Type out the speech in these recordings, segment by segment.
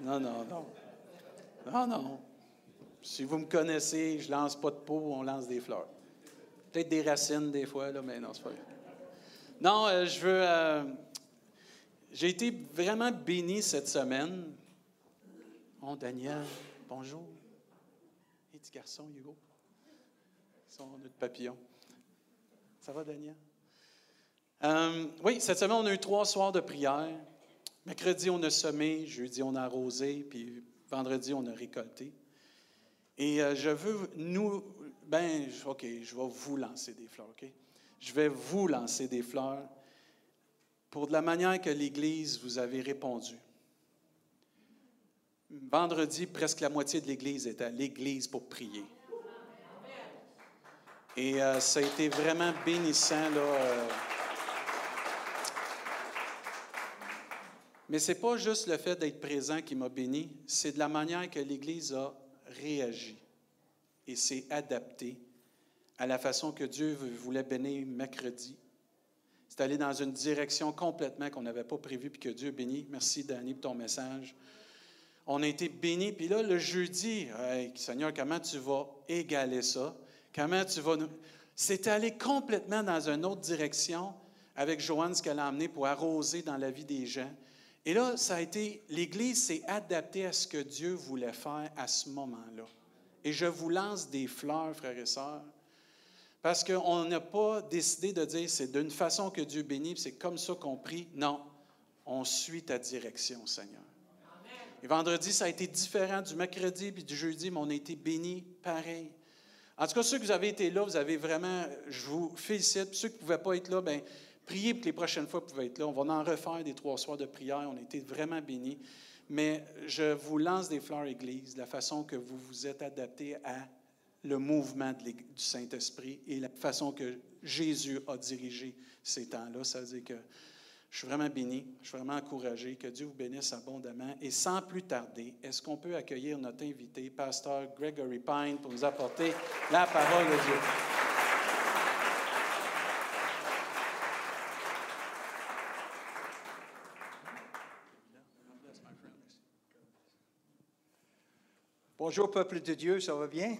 Non, non, non. Non, non. Si vous me connaissez, je lance pas de peau, on lance des fleurs. Peut-être des racines des fois, là, mais non, c'est pas vrai. Non, euh, je veux. euh, j'ai été vraiment béni cette semaine. Oh, Daniel, bonjour. Et petit garçon, Hugo. Son notre papillon. Ça va, Daniel? Euh, oui, cette semaine, on a eu trois soirs de prière. Mercredi, on a semé. Jeudi, on a arrosé. Puis vendredi, on a récolté. Et euh, je veux nous. Ben, OK, je vais vous lancer des fleurs, OK? Je vais vous lancer des fleurs pour de la manière que l'Église vous avait répondu. Vendredi, presque la moitié de l'Église était à l'Église pour prier. Et euh, ça a été vraiment bénissant, là. euh. Mais ce n'est pas juste le fait d'être présent qui m'a béni, c'est de la manière que l'Église a réagi et s'est adapté à la façon que Dieu voulait bénir mercredi. C'est allé dans une direction complètement qu'on n'avait pas prévue, puis que Dieu bénit. Merci, Danny, pour ton message. On a été bénis. Puis là, le jeudi, Seigneur, comment tu vas égaler ça? Comment tu vas nous. C'est allé complètement dans une autre direction avec Joanne, ce qu'elle a amené pour arroser dans la vie des gens. Et là, ça a été. L'Église s'est adaptée à ce que Dieu voulait faire à ce moment-là. Et je vous lance des fleurs, frères et sœurs, parce qu'on n'a pas décidé de dire c'est d'une façon que Dieu bénit, c'est comme ça qu'on prie. Non, on suit ta direction, Seigneur. Et vendredi, ça a été différent du mercredi puis du jeudi, mais on a été bénis pareil. En tout cas, ceux que vous avez été là, vous avez vraiment, je vous félicite. Ceux qui ne pouvaient pas être là, bien, priez pour que les prochaines fois, vous pouvez être là. On va en refaire des trois soirs de prière. On a été vraiment bénis. Mais je vous lance des fleurs Église, la façon que vous vous êtes adapté à le mouvement du Saint-Esprit et la façon que Jésus a dirigé ces temps-là. Ça veut dire que je suis vraiment béni, je suis vraiment encouragé. Que Dieu vous bénisse abondamment. Et sans plus tarder, est-ce qu'on peut accueillir notre invité, Pasteur Gregory Pine, pour nous apporter la parole de Dieu? Bonjour peuple de Dieu, ça va bien?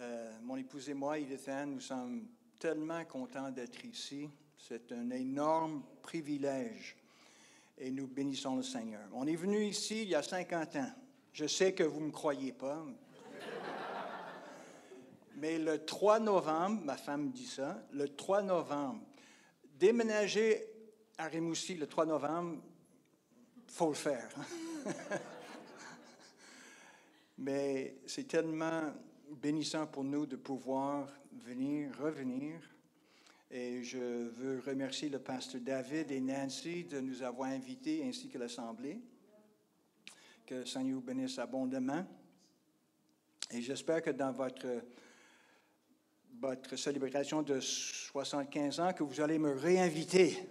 Euh, mon épouse et moi, Edithan, nous sommes tellement contents d'être ici. C'est un énorme privilège et nous bénissons le Seigneur. On est venu ici il y a 50 ans. Je sais que vous ne me croyez pas. Mais le 3 novembre, ma femme dit ça, le 3 novembre, déménager à Rimouski le 3 novembre, faut le faire. Mais c'est tellement bénissant pour nous de pouvoir venir, revenir. Et je veux remercier le pasteur David et Nancy de nous avoir invités ainsi que l'Assemblée. Que Seigneur vous bénisse abondamment. Et j'espère que dans votre, votre célébration de 75 ans, que vous allez me réinviter.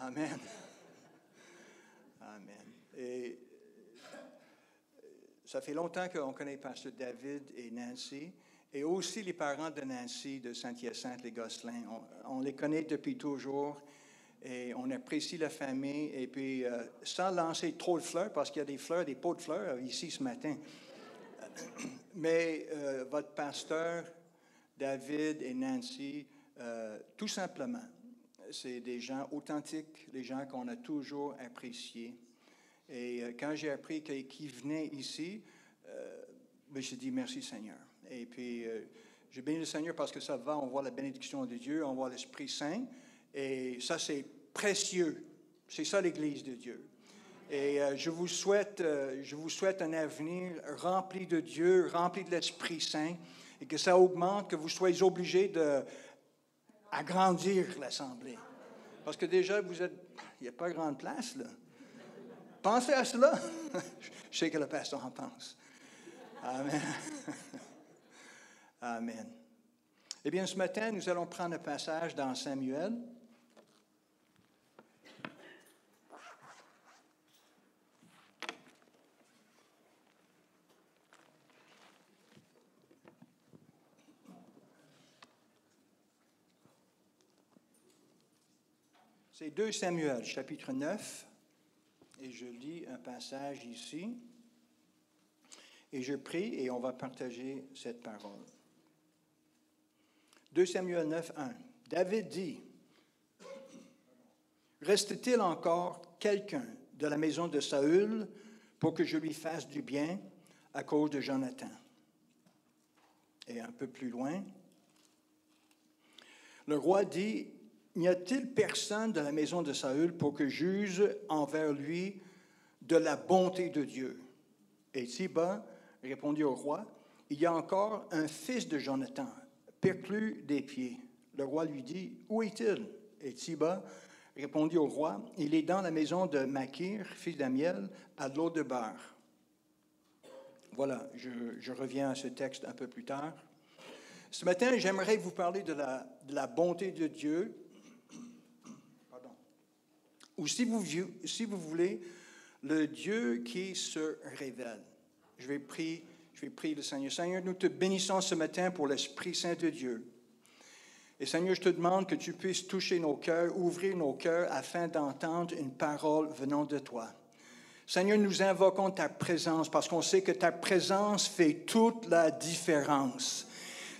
Amen. Amen. Et ça fait longtemps qu'on connaît Pasteur David et Nancy, et aussi les parents de Nancy de Saint-Hyacinthe, les Gosselins. On, les connaît depuis toujours, et on apprécie la famille. Et puis, euh, sans lancer trop de fleurs, parce qu'il y a des fleurs, des pots de fleurs ici ce matin. Mais euh, votre pasteur, David et Nancy, euh, tout simplement, c'est des gens authentiques, des gens qu'on a toujours appréciés. Et euh, quand j'ai appris qu'ils venaient ici, euh, j'ai dit merci Seigneur. Et puis, euh, j'ai béni le Seigneur parce que ça va, on voit la bénédiction de Dieu, on voit l'Esprit Saint. Et ça, c'est précieux. C'est ça l'Église de Dieu. Et euh, je, vous souhaite, euh, je vous souhaite un avenir rempli de Dieu, rempli de l'Esprit Saint, et que ça augmente, que vous soyez obligés de agrandir l'Assemblée. Parce que déjà, vous êtes, il n'y a pas grande place, là. Pensez à cela? Je sais que le pasteur en pense. Amen. Amen. Eh bien, ce matin, nous allons prendre un passage dans Samuel. C'est 2 Samuel, chapitre 9, je lis un passage ici et je prie et on va partager cette parole. 2 Samuel 9, 1. David dit, Reste-t-il encore quelqu'un de la maison de Saül pour que je lui fasse du bien à cause de Jonathan? Et un peu plus loin, le roi dit, N'y a-t-il personne de la maison de Saül pour que juge envers lui de la bonté de Dieu? Et Siba répondit au roi, Il y a encore un fils de Jonathan, perclus des pieds. Le roi lui dit, Où est-il? Et Siba répondit au roi, Il est dans la maison de Makir, fils d'Amiel, à l'eau de Bar. Voilà, je, reviens à ce texte un peu plus tard. Ce matin, j'aimerais vous parler de la, bonté de Dieu. Ou si vous, voulez, le Dieu qui se révèle. Je je vais prier le Seigneur. Seigneur, nous te bénissons ce matin pour l'Esprit Saint de Dieu. Et Seigneur, je te demande que tu puisses toucher nos cœurs, ouvrir nos cœurs afin d'entendre une parole venant de toi. Seigneur, nous invoquons ta présence parce qu'on sait que ta présence fait toute la différence.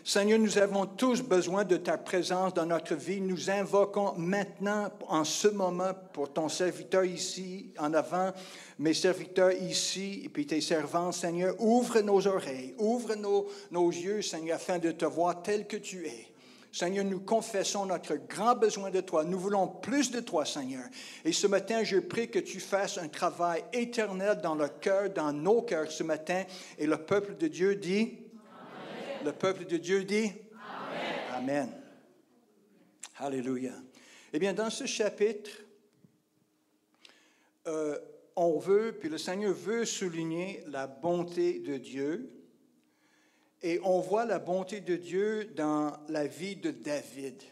Seigneur, nous avons tous besoin de ta présence dans notre vie. Nous invoquons maintenant, en ce moment, pour ton serviteur ici, en avant, mes serviteurs ici, et puis tes servants, Seigneur, ouvre nos oreilles, ouvre nos, nos yeux, Seigneur, afin de te voir tel que tu es. Seigneur, nous confessons notre grand besoin de toi. Nous voulons plus de toi, Seigneur. Et ce matin, je prie que tu fasses un travail éternel dans le cœur, dans nos cœurs ce matin. Et le peuple de Dieu dit, le peuple de Dieu dit Amen. Amen. Alléluia. Eh bien, dans ce chapitre, euh, on veut, puis le Seigneur veut souligner la bonté de Dieu. Et on voit la bonté de Dieu dans la vie de David.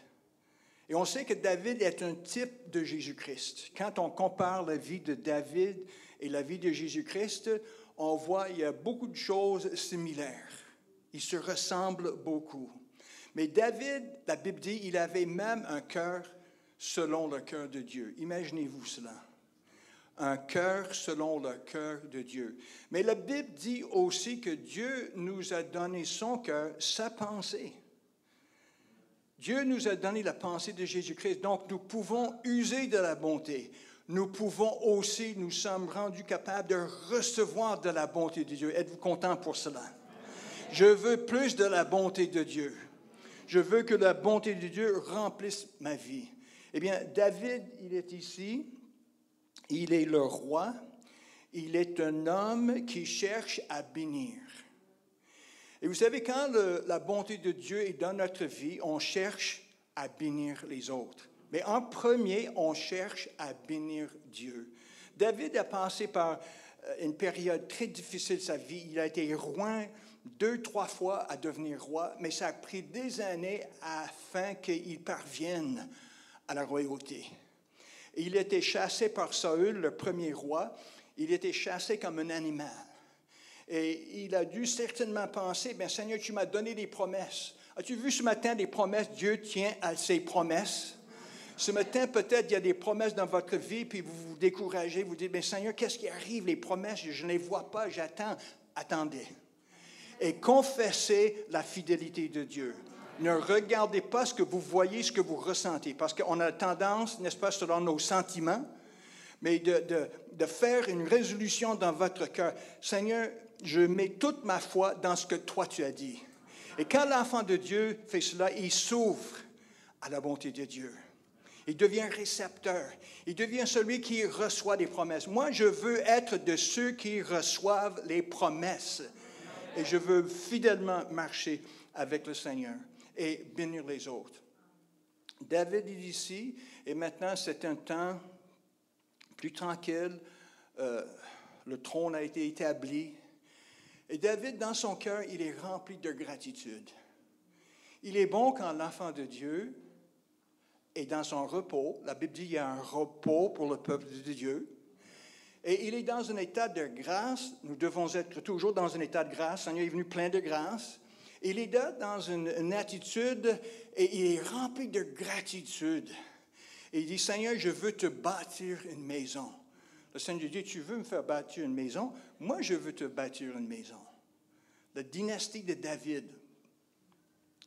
Et on sait que David est un type de Jésus-Christ. Quand on compare la vie de David et la vie de Jésus-Christ, on voit qu'il y a beaucoup de choses similaires. Ils se ressemblent beaucoup. Mais David, la Bible dit, il avait même un cœur selon le cœur de Dieu. Imaginez-vous cela. Un cœur selon le cœur de Dieu. Mais la Bible dit aussi que Dieu nous a donné son cœur, sa pensée. Dieu nous a donné la pensée de Jésus-Christ. Donc nous pouvons user de la bonté. Nous pouvons aussi, nous sommes rendus capables de recevoir de la bonté de Dieu. Êtes-vous content pour cela? Je veux plus de la bonté de Dieu. Je veux que la bonté de Dieu remplisse ma vie. Eh bien, David, il est ici. Il est le roi. Il est un homme qui cherche à bénir. Et vous savez, quand la bonté de Dieu est dans notre vie, on cherche à bénir les autres. Mais en premier, on cherche à bénir Dieu. David a passé par euh, une période très difficile de sa vie. Il a été roi deux, trois fois à devenir roi, mais ça a pris des années afin qu'il parvienne à la royauté. Il était chassé par Saül, le premier roi. Il était chassé comme un animal. Et il a dû certainement penser, bien Seigneur, tu m'as donné des promesses. As-tu vu ce matin des promesses? Dieu tient à ses promesses. Ce matin, peut-être, il y a des promesses dans votre vie, puis vous vous découragez, vous dites, mais Seigneur, qu'est-ce qui arrive? Les promesses, je ne les vois pas, j'attends. Attendez et confessez la fidélité de Dieu. Ne regardez pas ce que vous voyez, ce que vous ressentez, parce qu'on a tendance, n'est-ce pas, selon nos sentiments, mais de, de, de faire une résolution dans votre cœur. Seigneur, je mets toute ma foi dans ce que toi tu as dit. Et quand l'enfant de Dieu fait cela, il s'ouvre à la bonté de Dieu. Il devient récepteur. Il devient celui qui reçoit des promesses. Moi, je veux être de ceux qui reçoivent les promesses et je veux fidèlement marcher avec le Seigneur et bénir les autres. David est ici et maintenant c'est un temps plus tranquille. Euh, le trône a été établi. Et David, dans son cœur, il est rempli de gratitude. Il est bon quand l'enfant de Dieu est dans son repos. La Bible dit qu'il y a un repos pour le peuple de Dieu. Et il est dans un état de grâce. Nous devons être toujours dans un état de grâce. Seigneur est venu plein de grâce. Il est dans une, attitude et il est rempli de gratitude. Et il dit, Seigneur, je veux te bâtir une maison. Le Seigneur dit, tu veux me faire bâtir une maison? Moi, je veux te bâtir une maison. La dynastie de David.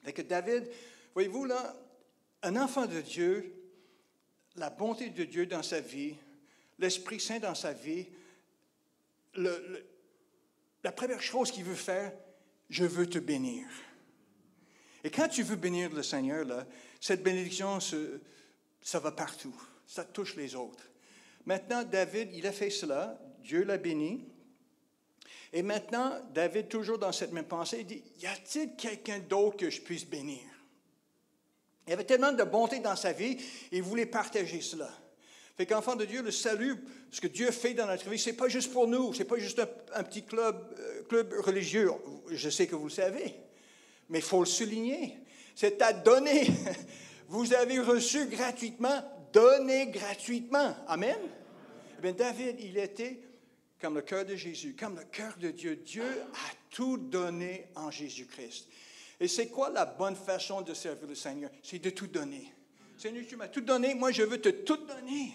Fait que David, voyez-vous là, un enfant de Dieu, la bonté de Dieu dans sa vie, l'Esprit Saint dans sa vie, la première chose qu'il veut faire, je veux te bénir. Et quand tu veux bénir le Seigneur, là, cette bénédiction, ça va partout. Ça touche les autres. Maintenant, David, il a fait cela. Dieu l'a béni. Et maintenant, David, toujours dans cette même pensée, il dit, y a-t-il quelqu'un d'autre que je puisse bénir? Il avait tellement de bonté dans sa vie, il voulait partager cela. Fait qu'enfant de Dieu, le salut, ce que Dieu fait dans notre vie, c'est pas juste pour nous, c'est pas juste un, petit club, euh, club religieux. Je sais que vous le savez, mais il faut le souligner. C'est à donner. Vous avez reçu gratuitement, donnez gratuitement. Amen. Eh bien, David, il était comme le cœur de Jésus, comme le cœur de Dieu. Dieu a tout donné en Jésus-Christ. Et c'est quoi la bonne façon de servir le Seigneur? C'est de tout donner. Seigneur, tu m'as tout donné, moi je veux te tout donner.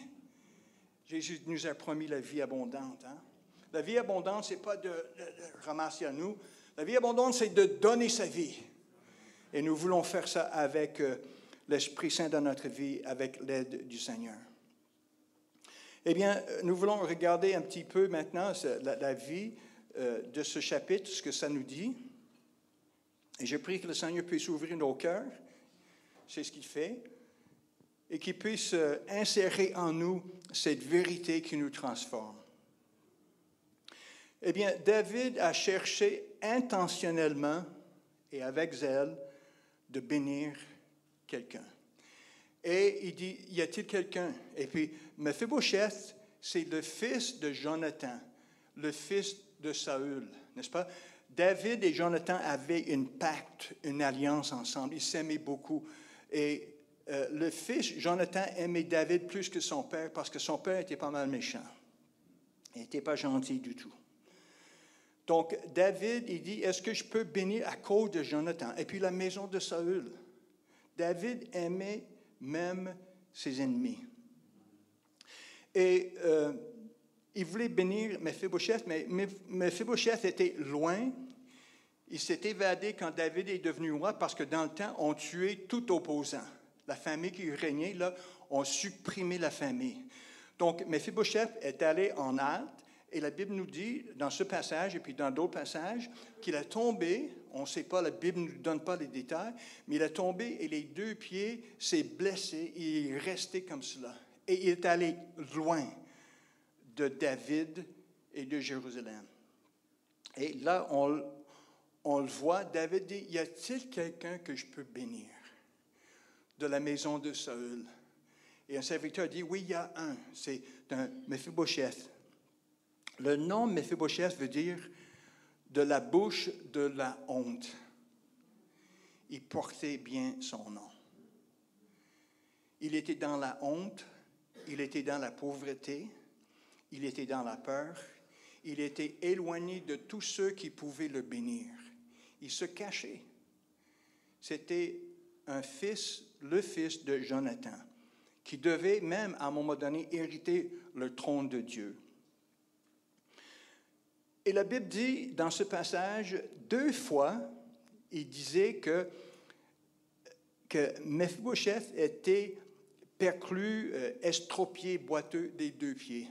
Jésus nous a promis la vie abondante. Hein? La vie abondante, ce n'est pas de, ramasser à nous. La vie abondante, c'est de donner sa vie. Et nous voulons faire ça avec euh, l'Esprit Saint dans notre vie, avec l'aide du Seigneur. Eh bien, nous voulons regarder un petit peu maintenant la, vie euh, de ce chapitre, ce que ça nous dit. Et je prie que le Seigneur puisse ouvrir nos cœurs. C'est ce qu'il fait. Et qu'il puisse euh, insérer en nous cette vérité qui nous transforme. Eh bien, David a cherché intentionnellement et avec zèle de bénir quelqu'un. Et il dit, y a-t-il quelqu'un? Et puis, Mephibosheth, c'est le fils de Jonathan, le fils de Saül, n'est-ce pas? David et Jonathan avaient une pacte, une alliance ensemble. Ils s'aimaient beaucoup. Et euh, le fils, Jonathan, aimait David plus que son père parce que son père était pas mal méchant. Il n'était pas gentil du tout. Donc, David, il dit, est-ce que je peux bénir à cause de Jonathan? Et puis la maison de Saül. David aimait même ses ennemis. Et euh, il voulait bénir Mephibosheth, mais Mephibosheth était loin. Il s'est évadé quand David est devenu roi parce que dans le temps, on tuait tout opposant. La famille qui régnait, là, on supprimé la famille. Donc, Mephibosheth est allé en halte et la Bible nous dit, dans ce passage et puis dans d'autres passages, qu'il a tombé on ne sait pas, la Bible ne nous donne pas les détails, mais il est tombé et les deux pieds s'est blessé il est resté comme cela. Et il est allé loin de David et de Jérusalem. Et là, on, on le voit, David dit, y a-t-il quelqu'un que je peux bénir? De la maison de Saül? Et un serviteur dit, oui, il y a un, c'est un Mephibosheth. Le nom Mephibosheth veut dire de la bouche de la honte. Il portait bien son nom. Il était dans la honte, il était dans la pauvreté, il était dans la peur, il était éloigné de tous ceux qui pouvaient le bénir. Il se cachait. C'était un fils, le fils de Jonathan, qui devait même à un moment donné hériter le trône de Dieu. Et la Bible dit dans ce passage, deux fois, il disait que, que Mephibosheth était perclus, euh, estropié, boiteux des deux pieds.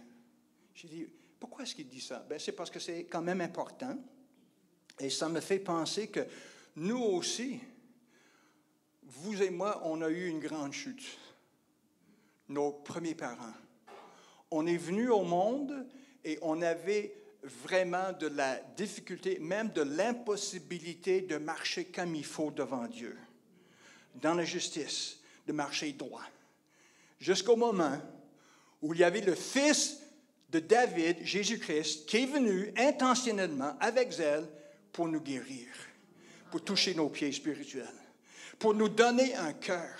J'ai dit, pourquoi est-ce qu'il dit ça? Ben, c'est parce que c'est quand même important. Et ça me fait penser que nous aussi, vous et moi, on a eu une grande chute. Nos premiers parents. On est venu au monde et on avait vraiment de la difficulté, même de l'impossibilité de marcher comme il faut devant Dieu, dans la justice, de marcher droit. Jusqu'au moment où il y avait le Fils de David, Jésus-Christ, qui est venu intentionnellement, avec zèle, pour nous guérir, pour toucher nos pieds spirituels, pour nous donner un cœur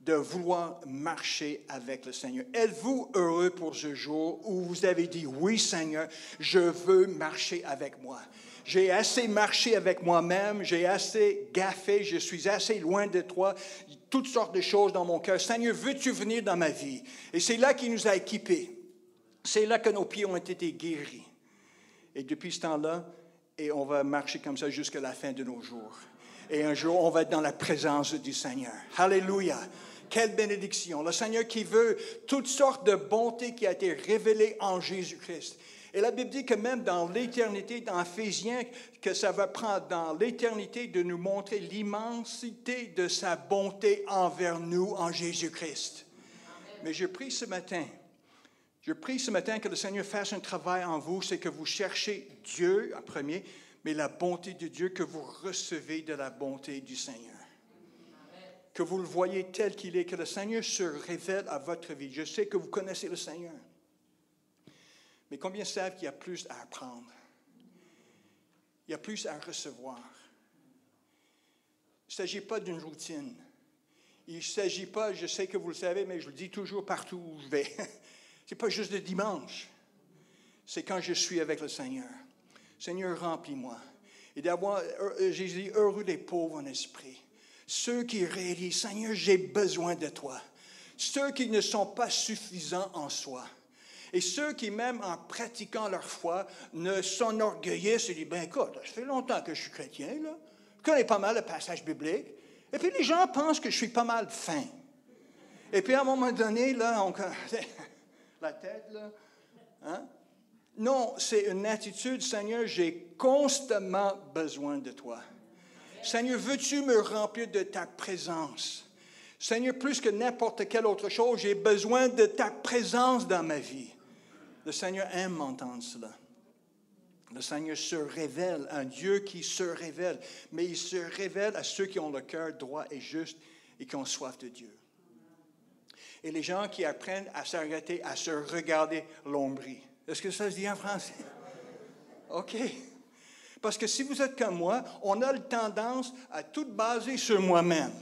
de vouloir marcher avec le Seigneur. Êtes-vous heureux pour ce jour où vous avez dit, oui Seigneur, je veux marcher avec moi? J'ai assez marché avec moi-même, j'ai assez gaffé, je suis assez loin de toi, toutes sortes de choses dans mon cœur. Seigneur, veux-tu venir dans ma vie? Et c'est là qu'il nous a équipés. C'est là que nos pieds ont été guéris. Et depuis ce temps-là, et on va marcher comme ça jusqu'à la fin de nos jours. Et un jour, on va être dans la présence du Seigneur. Alléluia. Quelle bénédiction. Le Seigneur qui veut toutes sortes de bontés qui a été révélées en Jésus-Christ. Et la Bible dit que même dans l'éternité, dans Éphésiens, que ça va prendre dans l'éternité de nous montrer l'immensité de sa bonté envers nous en Jésus-Christ. Mais je prie ce matin, je prie ce matin que le Seigneur fasse un travail en vous, c'est que vous cherchez Dieu en premier, mais la bonté de Dieu que vous recevez de la bonté du Seigneur. Que vous le voyez tel qu'il est, que le Seigneur se révèle à votre vie. Je sais que vous connaissez le Seigneur. Mais combien savent qu'il y a plus à apprendre? Il y a plus à recevoir. Il ne s'agit pas d'une routine. Il ne s'agit pas, je sais que vous le savez, mais je le dis toujours partout où je vais. Ce n'est pas juste le dimanche. C'est quand je suis avec le Seigneur. Seigneur, remplis-moi. Et d'avoir, euh, Jésus, heureux les pauvres en esprit. Ceux qui réalisent, Seigneur, j'ai besoin de toi. Ceux qui ne sont pas suffisants en soi. Et ceux qui, même en pratiquant leur foi, ne s'enorgueillissent et disent, ben écoute, ça fait longtemps que je suis chrétien, là. Je connais pas mal le passage biblique. Et puis les gens pensent que je suis pas mal fin. Et puis à un moment donné, là, la tête, hein? Non, c'est une attitude, Seigneur, j'ai constamment besoin de toi. Seigneur, veux-tu me remplir de ta présence? Seigneur, plus que n'importe quelle autre chose, j'ai besoin de ta présence dans ma vie. Le Seigneur aime entendre cela. Le Seigneur se révèle, un Dieu qui se révèle, mais il se révèle à ceux qui ont le cœur droit et juste et qui ont soif de Dieu. Et les gens qui apprennent à s'arrêter, à se regarder l'ombris. Est-ce que ça se dit en français? OK. Parce que si vous êtes comme moi, on a tendance à tout baser sur moi-même.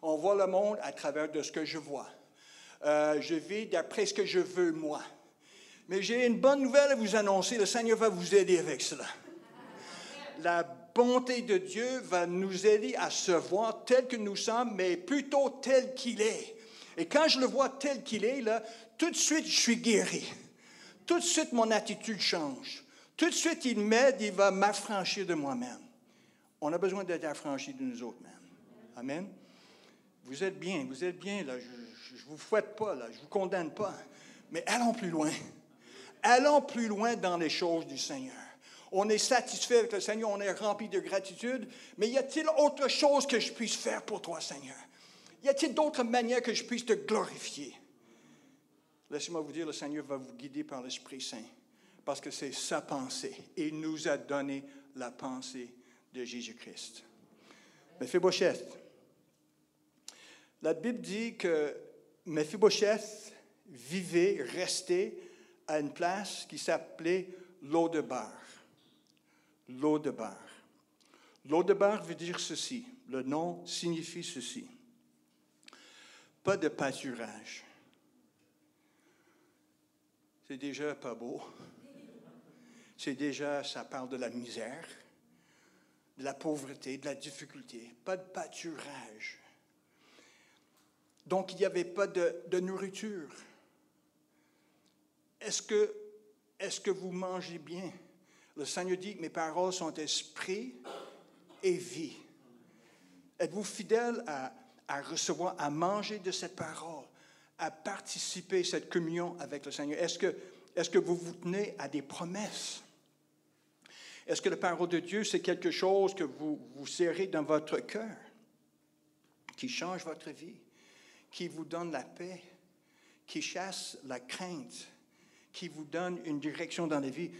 On voit le monde à travers de ce que je vois. Euh, je vis d'après ce que je veux moi. Mais j'ai une bonne nouvelle à vous annoncer. Le Seigneur va vous aider avec cela. La bonté de Dieu va nous aider à se voir tel que nous sommes, mais plutôt tel qu'il est. Et quand je le vois tel qu'il est, là, tout de suite, je suis guéri. Tout de suite, mon attitude change. Tout de suite, il m'aide, il va m'affranchir de moi-même. On a besoin d'être affranchis de nous autres mêmes. Amen. Vous êtes bien, vous êtes bien, là. Je ne vous fouette pas, là. Je ne vous condamne pas. Mais allons plus loin. Allons plus loin dans les choses du Seigneur. On est satisfait avec le Seigneur, on est rempli de gratitude, mais y a-t-il autre chose que je puisse faire pour toi, Seigneur? Y a-t-il d'autres manières que je puisse te glorifier? Laissez-moi vous dire, le Seigneur va vous guider par l'Esprit Saint, parce que c'est sa pensée. Il nous a donné la pensée de Jésus-Christ. Mephibosheth. La Bible dit que Mephibosheth vivait, restait à une place qui s'appelait l'eau de bar. L'eau de bar. L'eau de bar veut dire ceci. Le nom signifie ceci. Pas de pâturage c'est déjà pas beau. C'est déjà, ça parle de la misère, de la pauvreté, de la difficulté, pas de pâturage. Donc, il n'y avait pas de, nourriture. Est-ce que, que vous mangez bien? Le Seigneur dit, mes paroles sont esprit et vie. Êtes-vous fidèle à, à recevoir, à manger de cette parole? À participer à cette communion avec le Seigneur? Est-ce que, est que vous vous tenez à des promesses? Est-ce que la parole de Dieu, c'est quelque chose que vous, vous serrez dans votre cœur, qui change votre vie, qui vous donne la paix, qui chasse la crainte, qui vous donne une direction dans la vie?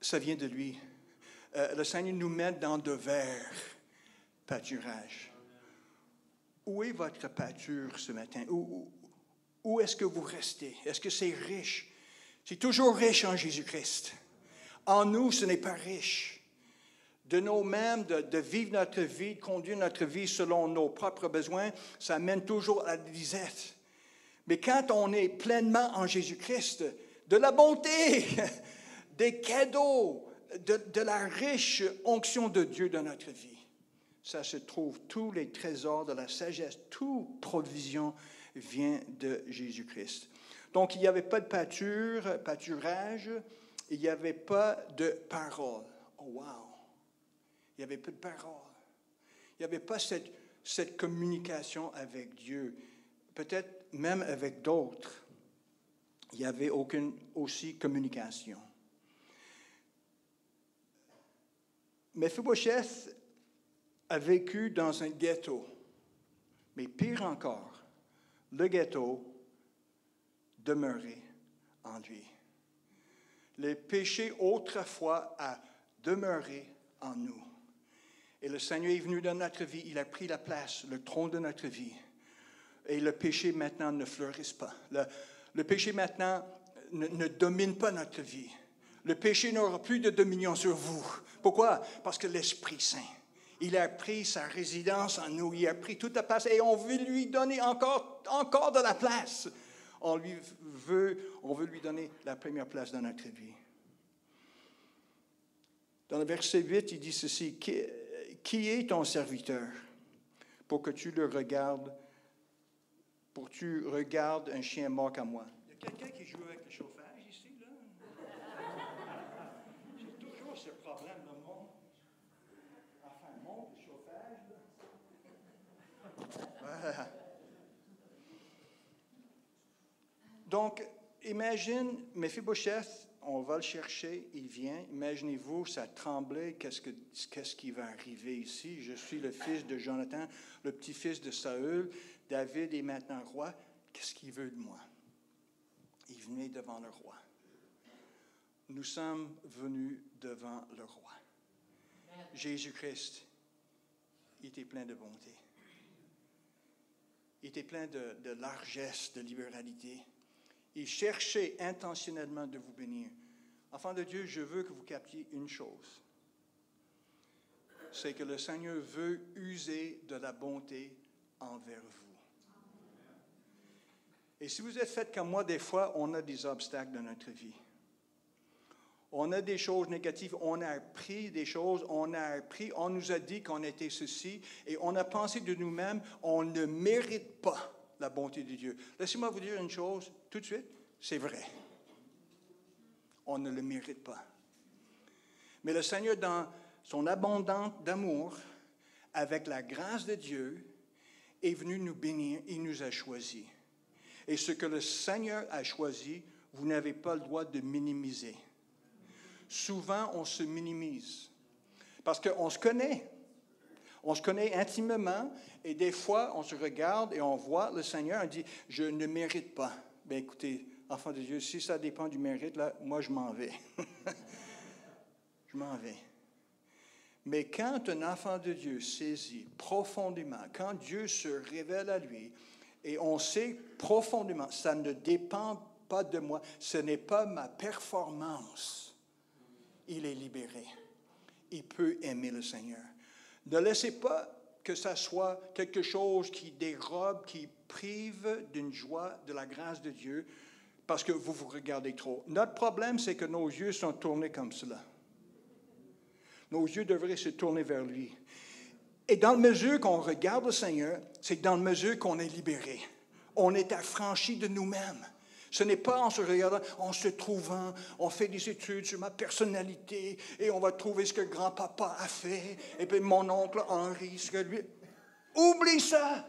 Ça vient de lui. Euh, le Seigneur nous met dans de verts pâturages. Où est votre pâture ce matin? Est-ce que vous restez? Est-ce que c'est riche? C'est toujours riche en Jésus-Christ. En nous, ce n'est pas riche. De nous-mêmes, de, vivre notre vie, de conduire notre vie selon nos propres besoins, ça mène toujours à la disette. Mais quand on est pleinement en Jésus-Christ, de la bonté, des cadeaux, de, de, la riche onction de Dieu dans notre vie, ça se trouve tous les trésors de la sagesse, toute provision vient de Jésus-Christ. Donc, il n'y avait pas de pâture, pâturage, il n'y avait pas de parole. Oh, wow! Il n'y avait pas de parole. Il n'y avait pas cette, cette communication avec Dieu. Peut-être même avec d'autres. Il n'y avait aucune aussi communication. Mephibosheth a vécu dans un ghetto. Mais pire encore, le ghetto demeurait en lui. Le péché autrefois a demeuré en nous. Et le Seigneur est venu dans notre vie, il a pris la place, le trône de notre vie. Et le péché maintenant ne fleurisse pas. Le, péché maintenant ne, ne domine pas notre vie. Le péché n'aura plus de dominion sur vous. Pourquoi? Parce que l'Esprit Saint il a pris sa résidence en nous, il a pris toute la place et on veut lui donner encore, encore de la place. On, lui veut, on veut lui donner la première place dans notre vie. Dans le verset 8, il dit ceci, qui, est ton serviteur pour que tu le regardes, pour que tu regardes un chien mort comme moi? Il y a quelqu'un qui joue avec le chauffage ici, là? J'ai toujours ce problème dans le monde. Donc, imagine Mephibosheth, on va le chercher, il vient. Imaginez-vous, ça tremblait, qu'est-ce, que, qu'est-ce qui va arriver ici? Je suis le fils de Jonathan, le petit-fils de Saül. David est maintenant roi. Qu'est-ce qu'il veut de moi? Il venait devant le roi. Nous sommes venus devant le roi. Jésus-Christ, il était plein de bonté. Il était plein de, largesse, de libéralité. Il cherchait intentionnellement de vous bénir. Enfant de Dieu, je veux que vous captiez une chose. C'est que le Seigneur veut user de la bonté envers vous. Et si vous êtes fait comme moi, des fois, on a des obstacles dans notre vie. On a des choses négatives, on a appris des choses, on a appris, on nous a dit qu'on était ceci, et on a pensé de nous-mêmes, on ne mérite pas la bonté de Dieu. Laissez-moi vous dire une chose tout de suite, c'est vrai. On ne le mérite pas. Mais le Seigneur, dans son abondance d'amour, avec la grâce de Dieu, est venu nous bénir, il nous a choisis. Et ce que le Seigneur a choisi, vous n'avez pas le droit de minimiser souvent on se minimise. Parce qu'on se connaît. On se connaît intimement et des fois on se regarde et on voit le Seigneur et dit, je ne mérite pas. Bien écoutez, enfant de Dieu, si ça dépend du mérite, là, moi je m'en vais. je m'en vais. Mais quand un enfant de Dieu saisit profondément, quand Dieu se révèle à lui, et on sait profondément, ça ne dépend pas de moi, ce n'est pas ma performance il est libéré. Il peut aimer le Seigneur. Ne laissez pas que ça soit quelque chose qui dérobe, qui prive d'une joie, de la grâce de Dieu, parce que vous vous regardez trop. Notre problème, c'est que nos yeux sont tournés comme cela. Nos yeux devraient se tourner vers lui. Et dans la mesure qu'on regarde le Seigneur, c'est dans la mesure qu'on est libéré. On est affranchi de nous-mêmes. Ce n'est pas en se regardant, en se trouvant, on fait des études sur ma personnalité et on va trouver ce que grand-papa a fait, et puis mon oncle Henri, ce que lui. Oublie ça!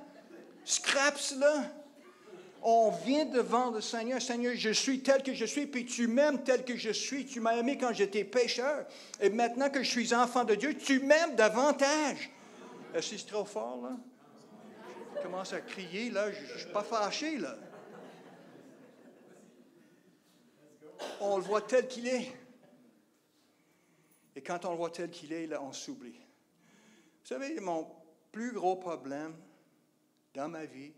Scrap cela! On vient devant le Seigneur. Seigneur, je suis tel que je suis, puis tu m'aimes tel que je suis. Tu m'as aimé quand j'étais pécheur. Et maintenant que je suis enfant de Dieu, tu m'aimes davantage. Est-ce que c'est trop fort, là? Je commence à crier, là. Je ne suis pas fâché, là. On le voit tel qu'il est. Et quand on le voit tel qu'il est, là, on s'oublie. Vous savez, mon plus gros problème dans ma vie,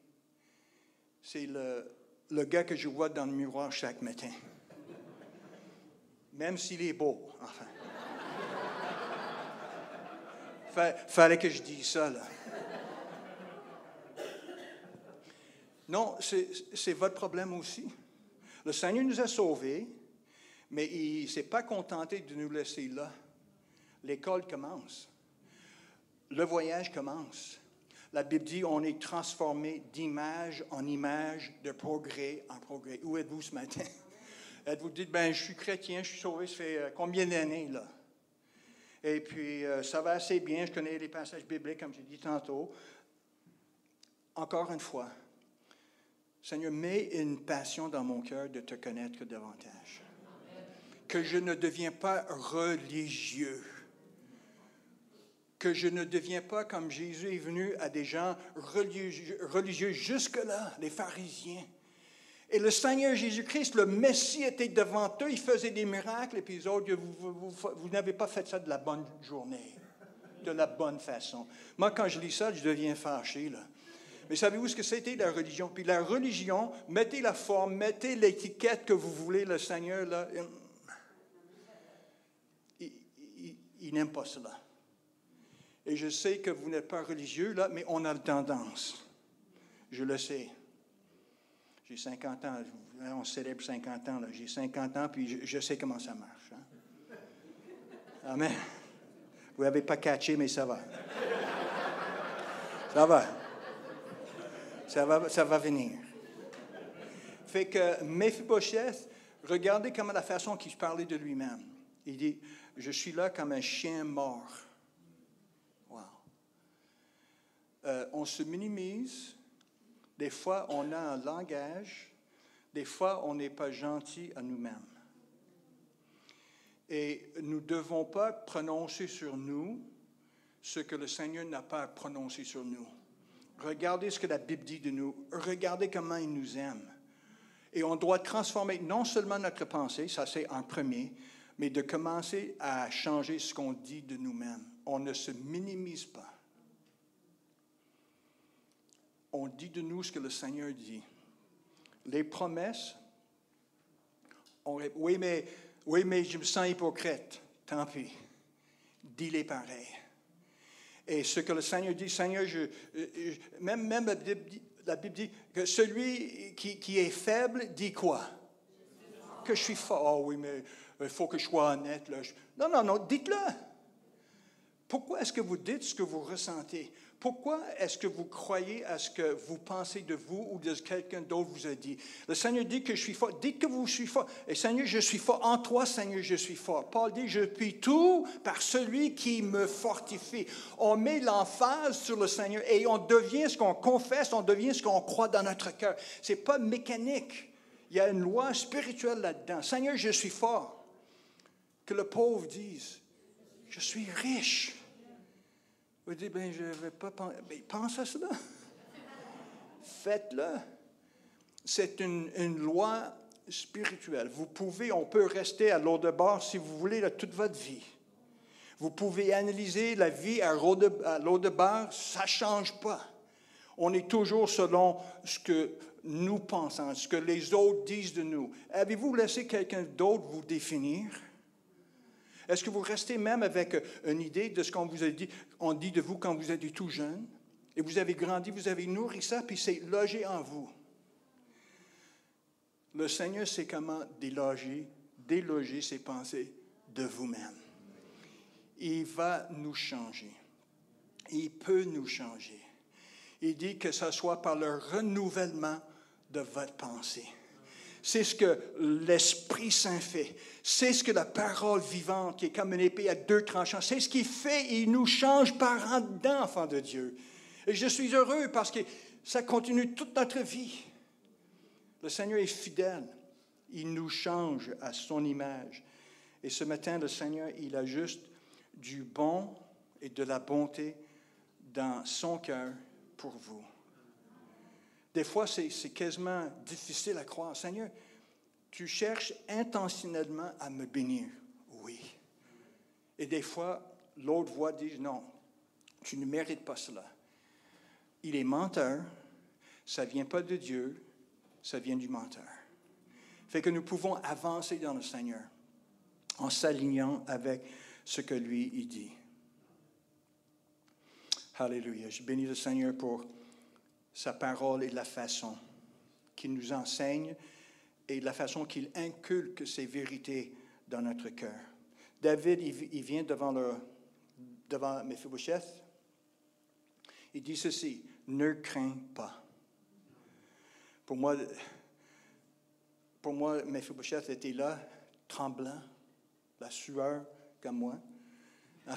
c'est le, gars que je vois dans le miroir chaque matin. Même s'il est beau, enfin. Fallait que je dise ça, là. Non, c'est votre problème aussi? Le Seigneur nous a sauvés, mais il ne s'est pas contenté de nous laisser là. L'école commence. Le voyage commence. La Bible dit on est transformé d'image en image, de progrès en progrès. Où êtes-vous ce matin? Êtes-vous dit, ben, je suis chrétien, je suis sauvé, ça fait euh, combien d'années, là? Et puis, euh, ça va assez bien, je connais les passages bibliques, comme j'ai dit tantôt. Encore une fois, Seigneur, mets une passion dans mon cœur de te connaître davantage. Que je ne deviens pas religieux. Que je ne deviens pas comme Jésus est venu à des gens religieux, jusque-là, les pharisiens. Et le Seigneur Jésus-Christ, le Messie, était devant eux, il faisait des miracles, et puis les autres, vous, vous, vous, n'avez pas fait ça de la bonne journée, de la bonne façon. Moi, quand je lis ça, je deviens fâché, là. Mais savez-vous ce que c'était la religion? Puis la religion, mettez la forme, mettez l'étiquette que vous voulez, le Seigneur, là, il, n'aime pas cela. Et je sais que vous n'êtes pas religieux, là, mais on a la tendance. Je le sais. J'ai 50 ans, on célèbre 50 ans, j'ai 50 ans, puis je, sais comment ça marche. Hein. Amen. Vous n'avez pas catché, mais ça va. Ça va. Ça va, ça va venir. Fait que Mephibosheth, regardez comment la façon qu'il parlait de lui-même. Il dit, je suis là comme un chien mort. Wow. Euh, on se minimise des fois, on a un langage, des fois, on n'est pas gentil à nous-mêmes. Et nous ne devons pas prononcer sur nous ce que le Seigneur n'a pas prononcé sur nous. Regardez ce que la Bible dit de nous. Regardez comment il nous aime. Et on doit transformer non seulement notre pensée, ça c'est en premier, mais de commencer à changer ce qu'on dit de nous-mêmes. On ne se minimise pas on dit de nous ce que le Seigneur dit. Les promesses, oui, mais, oui, mais je me sens hypocrite. Tant pis. Dis-les pareil. Et ce que le Seigneur dit, Seigneur, je, même, même la, Bible dit, que celui qui, est faible dit quoi? Que je suis fort. Oh oui, mais il faut que je sois honnête. Là. Non, non, non, dites-le. Pourquoi est-ce que vous dites ce que vous ressentez? Pourquoi est-ce que vous croyez à ce que vous pensez de vous ou de quelqu'un d'autre vous a dit? Le Seigneur dit que je suis fort. Dites que vous suis fort. Et Seigneur, je suis fort. En toi, Seigneur, je suis fort. Paul dit, je puis tout par celui qui me fortifie. On met l'emphase sur le Seigneur et on devient ce qu'on confesse, on devient ce qu'on croit dans notre cœur. Ce n'est pas mécanique. Il y a une loi spirituelle là-dedans. Seigneur, je suis fort. Que le pauvre dise, je suis riche. Vous dites, ben, je ne vais pas penser. Ben, pense à cela. Faites-le. C'est une, une, loi spirituelle. Vous pouvez, on peut rester à l'eau de bord si vous voulez toute votre vie. Vous pouvez analyser la vie à l'eau de, bord, ça ne change pas. On est toujours selon ce que nous pensons, ce que les autres disent de nous. Avez-vous laissé quelqu'un d'autre vous définir? Est-ce que vous restez même avec une idée de ce qu'on vous a dit, on dit de vous quand vous êtes tout jeune, et vous avez grandi, vous avez nourri ça, puis c'est logé en vous. Le Seigneur sait comment déloger, déloger ses pensées de vous-même. Il va nous changer. Il peut nous changer. Il dit que ce soit par le renouvellement de votre pensée. C'est ce que l'Esprit Saint fait. C'est ce que la parole vivante, qui est comme une épée à deux tranchants, c'est ce qu'il fait. Il nous change par en dedans, enfants de Dieu. Et je suis heureux parce que ça continue toute notre vie. Le Seigneur est fidèle. Il nous change à son image. Et ce matin, le Seigneur, il a juste du bon et de la bonté dans son cœur pour vous. Des fois, c'est quasiment difficile à croire. Seigneur, tu cherches intentionnellement à me bénir. Oui. Et des fois, l'autre voix dit, non, tu ne mérites pas cela. Il est menteur, ça ne vient pas de Dieu, ça vient du menteur. Fait que nous pouvons avancer dans le Seigneur en s'alignant avec ce que lui, il dit. Alléluia. Je bénis le Seigneur pour sa parole et la façon qu'il nous enseigne et la façon qu'il inculque ces vérités dans notre cœur. David, il, vient devant, le, devant Mephibosheth. Il dit ceci, ne crains pas. Pour moi, pour moi, Mephibosheth était là, tremblant, la sueur comme moi.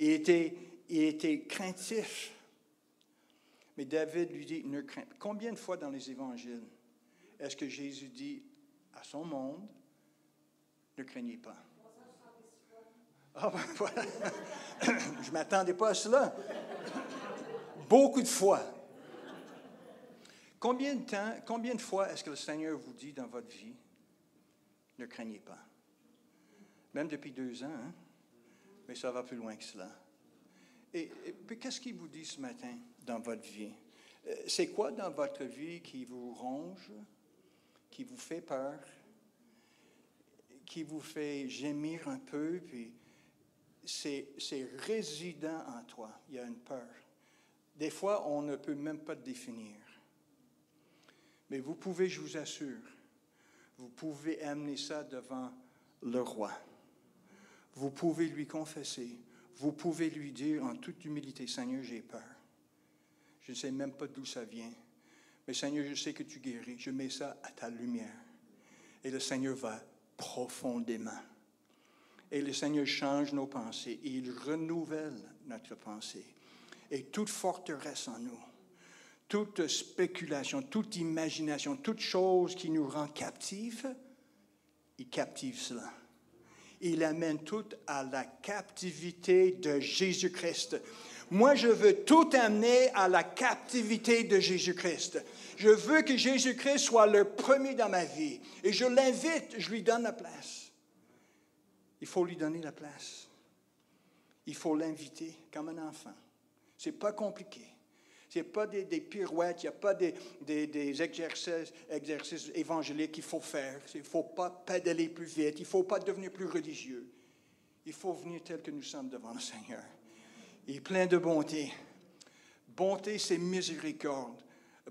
il, était, il était craintif. Mais David lui dit, ne crains pas. Combien de fois dans les évangiles est-ce que Jésus dit à son monde, ne craignez pas? Ah ben voilà. Je ne m'attendais pas à cela. Beaucoup de fois. Combien de temps, combien de fois est-ce que le Seigneur vous dit dans votre vie, ne craignez pas? Même depuis deux ans, hein? mais ça va plus loin que cela. Et, puis, qu'est-ce qu'il vous dit ce matin? Dans votre vie? Euh, c'est quoi dans votre vie qui vous ronge, qui vous fait peur, qui vous fait gémir un peu, puis c'est, résident en toi. Il y a une peur. Des fois, on ne peut même pas définir. Mais vous pouvez, je vous assure, vous pouvez amener ça devant le roi. Vous pouvez lui confesser. Vous pouvez lui dire en toute humilité, Seigneur, j'ai peur. Je ne sais même pas d'où ça vient. Mais Seigneur, je sais que tu guéris. Je mets ça à ta lumière. Et le Seigneur va profondément. Et le Seigneur change nos pensées. Il renouvelle notre pensée. Et toute forteresse en nous toute spéculation, toute imagination, toute chose qui nous rend captifs, il captive cela. Il amène tout à la captivité de Jésus-Christ. Moi, je veux tout amener à la captivité de Jésus-Christ. Je veux que Jésus-Christ soit le premier dans ma vie. Et je l'invite, je lui donne la place. Il faut lui donner la place. Il faut l'inviter comme un enfant. C'est pas compliqué. N'y a pas des, pirouettes, il n'y a pas des, des, exercices, exercices, évangéliques qu'il faut faire. Il ne faut pas pédaler plus vite, il ne faut pas devenir plus religieux. Il faut venir tel que nous sommes devant le Seigneur. Il est plein de bonté. Bonté, c'est miséricorde.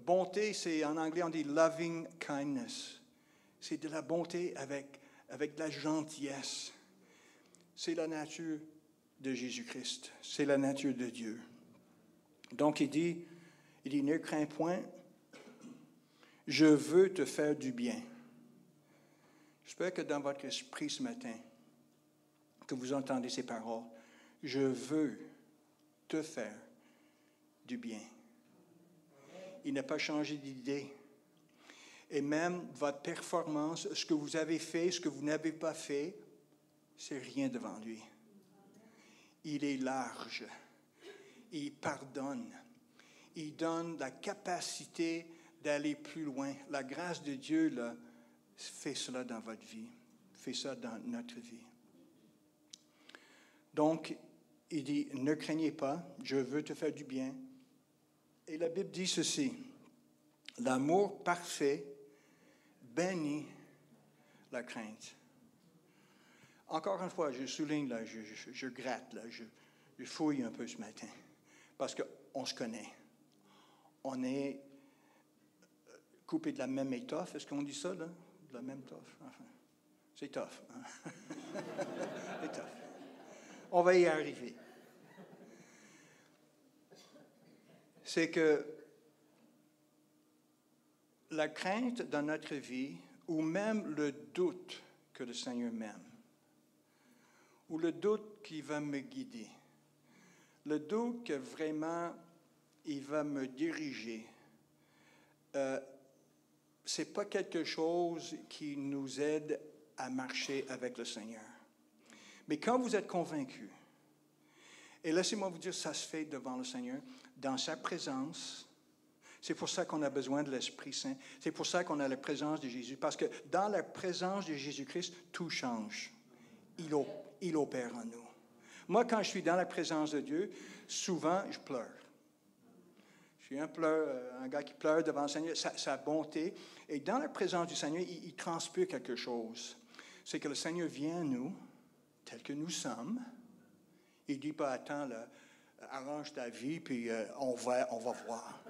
Bonté, c'est en anglais, on dit loving kindness. C'est de la bonté avec, avec de la gentillesse. C'est la nature de Jésus-Christ. C'est la nature de Dieu. Donc il dit, il dit, ne crains point, je veux te faire du bien. J'espère que dans votre esprit ce matin, que vous entendez ces paroles, je veux te faire du bien. Il n'a pas changé d'idée. Et même votre performance, ce que vous avez fait, ce que vous n'avez pas fait, c'est rien devant lui. Il est large. Il pardonne il donne la capacité d'aller plus loin. La grâce de Dieu fait cela dans votre vie, fait ça dans notre vie. Donc, il dit, ne craignez pas, je veux te faire du bien. Et la Bible dit ceci, l'amour parfait bénit la crainte. Encore une fois, je souligne, là, je, gratte, là, je, fouille un peu ce matin, parce qu'on se connaît on est coupé de la même étoffe. Est-ce qu'on dit ça, là? De la même toffe. c'est tough. Hein? c'est tough. On va y arriver. C'est que la crainte dans notre vie, ou même le doute que le Seigneur m'aime, ou le doute qui va me guider, le doute que vraiment il va me diriger. Euh, Ce n'est pas quelque chose qui nous aide à marcher avec le Seigneur. Mais quand vous êtes convaincu, et laissez-moi vous dire, ça se fait devant le Seigneur, dans sa présence. C'est pour ça qu'on a besoin de l'Esprit Saint. C'est pour ça qu'on a la présence de Jésus. Parce que dans la présence de Jésus-Christ, tout change. Il, il opère en nous. Moi, quand je suis dans la présence de Dieu, souvent, je pleure. Je suis un, euh, gars qui pleure devant le Seigneur, sa, bonté. Et dans la présence du Seigneur, il, transpire quelque chose. C'est que le Seigneur vient à nous, tel que nous sommes. Il ne dit pas, attends, arrange ta vie, puis euh, on, va, on va voir.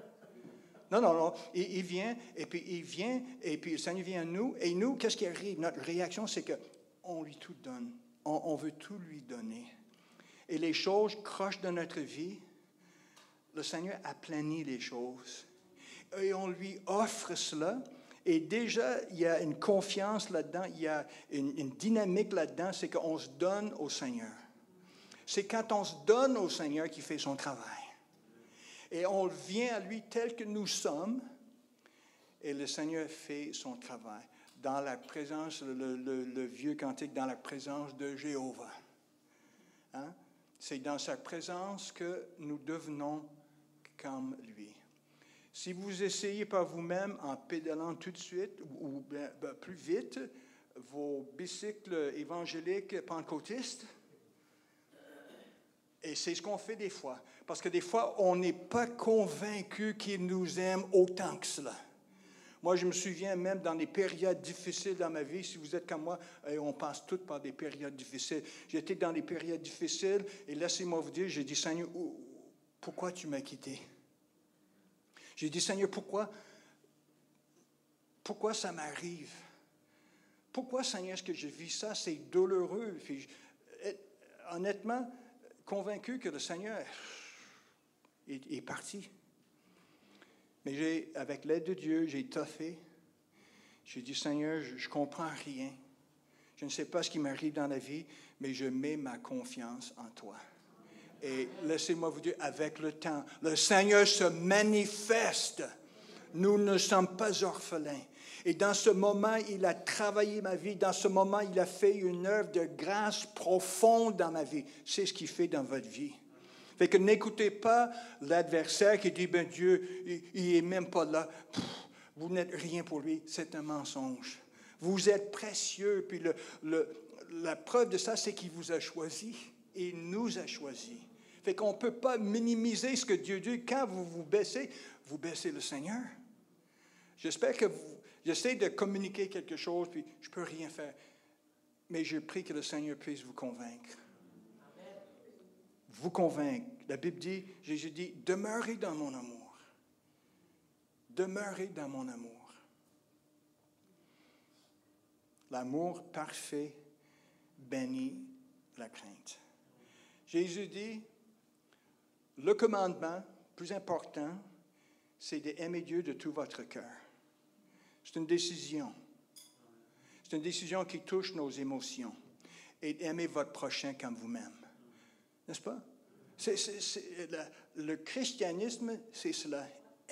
Non, non, non. Il, vient, et puis il vient, et puis le Seigneur vient à nous. Et nous, qu'est-ce qui arrive? Notre réaction, c'est qu'on lui tout donne. On, on, veut tout lui donner. Et les choses crochent dans notre vie le Seigneur aplanit les choses. Et on lui offre cela. Et déjà, il y a une confiance là-dedans, il y a une, dynamique là-dedans, c'est qu'on se donne au Seigneur. C'est quand on se donne au Seigneur qu'il fait son travail. Et on vient à lui tel que nous sommes, et le Seigneur fait son travail dans la présence, le, le- le vieux cantique, dans la présence de Jéhovah. Hein? C'est dans sa présence que nous devenons comme lui. Si vous essayez par vous-même en pédalant tout de suite ou, ben- plus vite vos bicycles évangéliques pentecôtistes, et c'est ce qu'on fait des fois, parce que des fois, on n'est pas convaincu qu'il nous aime autant que cela. Moi, je me souviens même dans des périodes difficiles dans ma vie, si vous êtes comme moi, et on passe toutes par des périodes difficiles. J'étais dans des périodes difficiles, et laissez-moi vous dire, j'ai dit, Seigneur, pourquoi tu m'as quitté? J'ai dit, Seigneur, pourquoi, pourquoi ça m'arrive? Pourquoi, Seigneur, est-ce que je vis ça? C'est douloureux. Puis je- eh, honnêtement, convaincu que le Seigneur est, parti. Mais avec l'aide de Dieu, j'ai toffé. J'ai dit, Seigneur, je ne comprends rien. Je ne sais pas ce qui m'arrive dans la vie, mais je mets ma confiance en toi. Et laissez-moi vous dire, avec le temps, le Seigneur se manifeste. Nous ne sommes pas orphelins. Et dans ce moment, il a travaillé ma vie. Dans ce moment, il a fait une œuvre de grâce profonde dans ma vie. C'est ce qu'il fait dans votre vie. Fait que n'écoutez pas l'adversaire qui dit, ben Dieu, il n'est même pas là. Vous n'êtes rien pour lui. C'est un mensonge. Vous êtes précieux. Puis la preuve de ça, c'est qu'il vous a choisi. Il nous a choisis. Fait qu'on ne peut pas minimiser ce que Dieu dit. Quand vous vous baissez, vous baissez le Seigneur. J'espère que vous... J'essaie de communiquer quelque chose, puis je ne peux rien faire. Mais je prie que le Seigneur puisse vous convaincre. Vous convaincre. La Bible dit, Jésus dit, demeurez dans mon amour. Demeurez dans mon amour. L'amour parfait bénit la crainte. Jésus dit, le commandement plus important, c'est d'aimer Dieu de tout votre cœur. C'est une décision. C'est une décision qui touche nos émotions. Et d'aimer votre prochain comme vous-même. N'est-ce pas? La- le christianisme, c'est cela.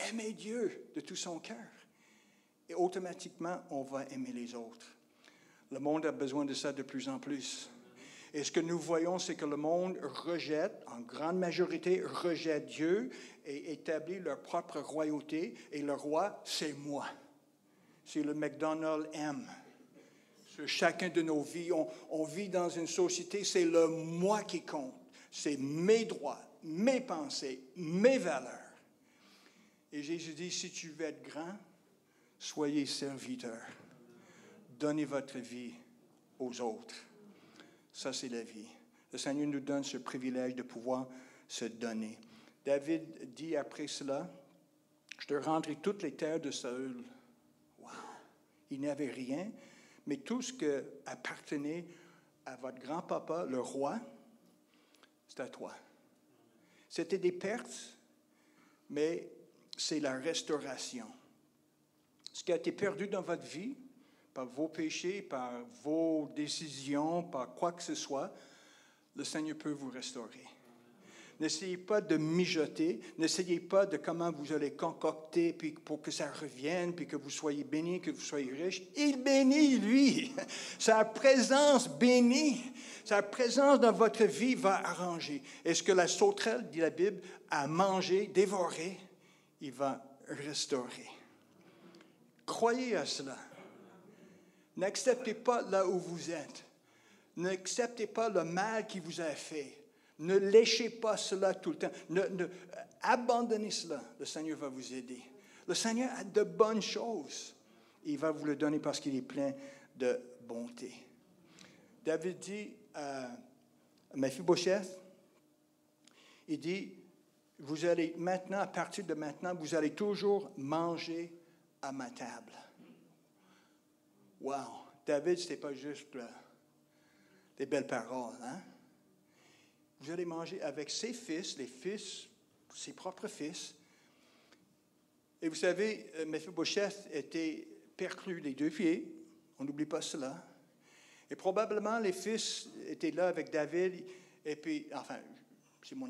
Aimer Dieu de tout son cœur. Et automatiquement, on va aimer les autres. Le monde a besoin de ça de plus en plus. Et ce que nous voyons, c'est que le monde rejette, en grande majorité, rejette Dieu et établit leur propre royauté. Et le roi, c'est moi. C'est le McDonald's M. Sur chacun de nos vies, on, on vit dans une société, c'est le moi qui compte. C'est mes droits, mes pensées, mes valeurs. Et Jésus dit, si tu veux être grand, soyez serviteur. Donnez votre vie aux autres. Ça, c'est la vie. Le Seigneur nous donne ce privilège de pouvoir se donner. David dit après cela, je te rendrai toutes les terres de Saül. Wow! Il n'avait rien, mais tout ce qui appartenait à votre grand-papa, le roi, c'est à toi. C'était des pertes, mais c'est la restauration. Ce qui a été perdu dans votre vie, par vos péchés, par vos décisions, par quoi que ce soit, le Seigneur peut vous restaurer. N'essayez pas de mijoter, n'essayez pas de comment vous allez concocter puis pour que ça revienne, puis que vous soyez béni, que vous soyez riche. Il bénit, lui. Sa présence bénit. Sa présence dans votre vie va arranger. Est-ce que la sauterelle, dit la Bible, a mangé, dévoré, il va restaurer. Croyez à cela. N'acceptez pas là où vous êtes. N'acceptez pas le mal qui vous a fait. Ne léchez pas cela tout le temps. Ne, ne- abandonnez cela. Le Seigneur va vous aider. Le Seigneur a de bonnes choses. Il va vous le donner parce qu'il est plein de bonté. David dit à Mephibosheth, il dit, vous allez maintenant, à partir de maintenant, vous allez toujours manger à ma table. Wow! David, ce n'était pas juste euh, des belles paroles, hein? Vous allez manger avec ses fils, les fils ses propres fils. Et vous savez, euh, Mephibosheth était perclus les deux pieds. On n'oublie pas cela. Et probablement les fils étaient là avec David. Et puis, enfin, c'est mon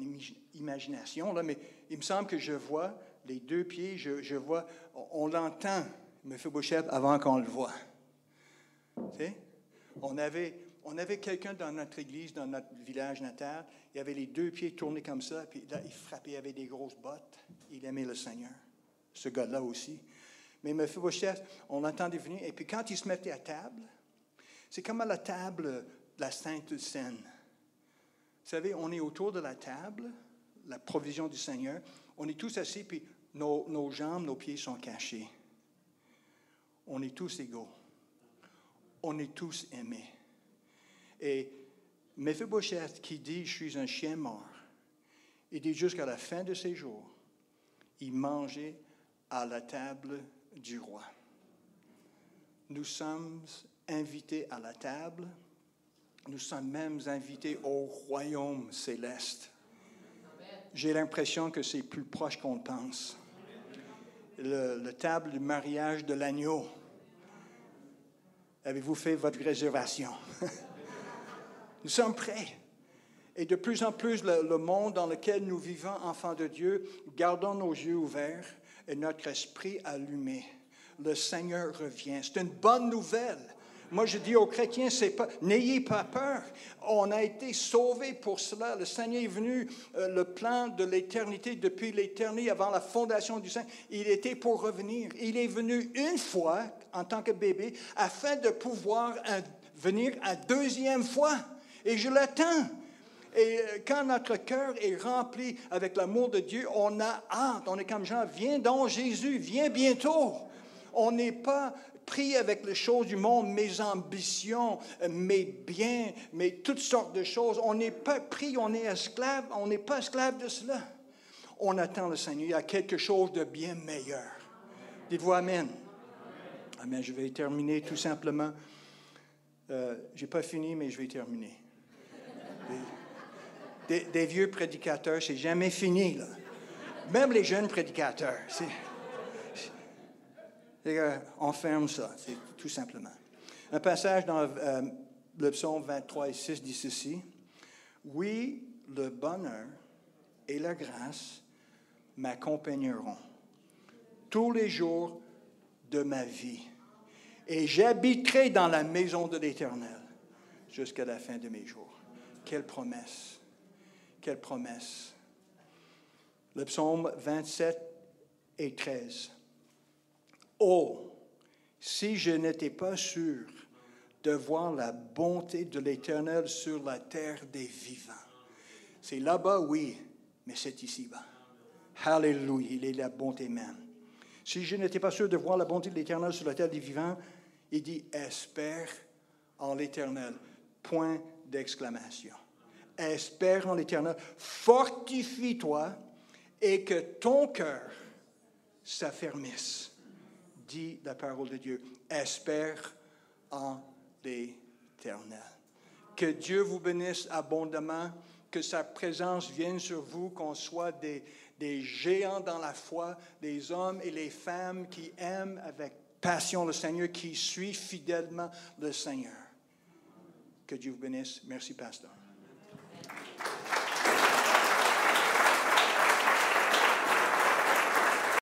imagination, là, mais il me semble que je vois les deux pieds, je, vois, on, l'entend, Mephibosheth, avant qu'on le voit. On avait, on avait quelqu'un dans notre église, dans notre village natal, il avait les deux pieds tournés comme ça, puis là, il frappait avec des grosses bottes. Il aimait le Seigneur. Ce gars-là aussi. Mais Mephibosheth, on l'entendait venir, et puis quand il se mettait à table, c'est comme à la table de la Sainte Seine. Vous savez, on est autour de la table, la provision du Seigneur. On est tous assis, puis nos, nos jambes, nos pieds sont cachés. On est tous égaux. On est tous aimés. Et Mephibosheth qui dit, je suis un chien mort, il dit jusqu'à la fin de ses jours, il mangeait à la table du roi. Nous sommes invités à la table nous sommes même invités au royaume céleste. J'ai l'impression que c'est plus proche qu'on pense. Le, table du mariage de l'agneau. Avez-vous fait votre réservation? nous sommes prêts. Et de plus en plus, le, le, monde dans lequel nous vivons, enfants de Dieu, gardons nos yeux ouverts et notre esprit allumé. Le Seigneur revient. C'est une bonne nouvelle. Moi, je dis aux chrétiens, n'ayez pas peur. On a été sauvés pour cela. Le Seigneur est venu, euh, le plan de l'éternité, depuis l'éternité, avant la fondation du Saint, il était pour revenir. Il est venu une fois, en tant que bébé, afin de pouvoir venir à deuxième fois. Et je l'attends. Et euh, quand notre cœur est rempli avec l'amour de Dieu, on a hâte. On est comme Jean, viens donc Jésus, viens bientôt. On n'est pas pris avec les choses du monde, mes ambitions, mes biens, mes toutes sortes de choses. On n'est pas pris, on est esclave, on n'est pas esclave de cela. On attend le Seigneur. A quelque chose de bien meilleur. Dites-vous Amen. Amen. Je vais terminer tout simplement. Euh, je n'ai pas fini, mais je vais terminer. Des, vieux prédicateurs, c'est jamais fini. Là. Même les jeunes prédicateurs. C'est on ferme ça, c'est tout simplement. Un passage dans euh, le psaume 23 et 6 dit ceci. Oui, le bonheur et la grâce m'accompagneront tous les jours de ma vie. Et j'habiterai dans la maison de l'Éternel jusqu'à la fin de mes jours. Quelle promesse! Quelle promesse! Le psaume 27 et 13. Oh, si je n'étais pas sûr de voir la bonté de l'Éternel sur la terre des vivants. C'est là-bas, oui, mais c'est ici-bas. Alléluia, il est la bonté même. Si je n'étais pas sûr de voir la bonté de l'Éternel sur la terre des vivants, il dit espère en l'Éternel. Point d'exclamation. Espère en l'Éternel. Fortifie-toi et que ton cœur s'affermisse dit la parole de Dieu. Espère en l'éternel. Que Dieu vous bénisse abondamment, que sa présence vienne sur vous, qu'on soit des, des géants dans la foi, des hommes et les femmes qui aiment avec passion le Seigneur, qui suivent fidèlement le Seigneur. Que Dieu vous bénisse. Merci, pasteur.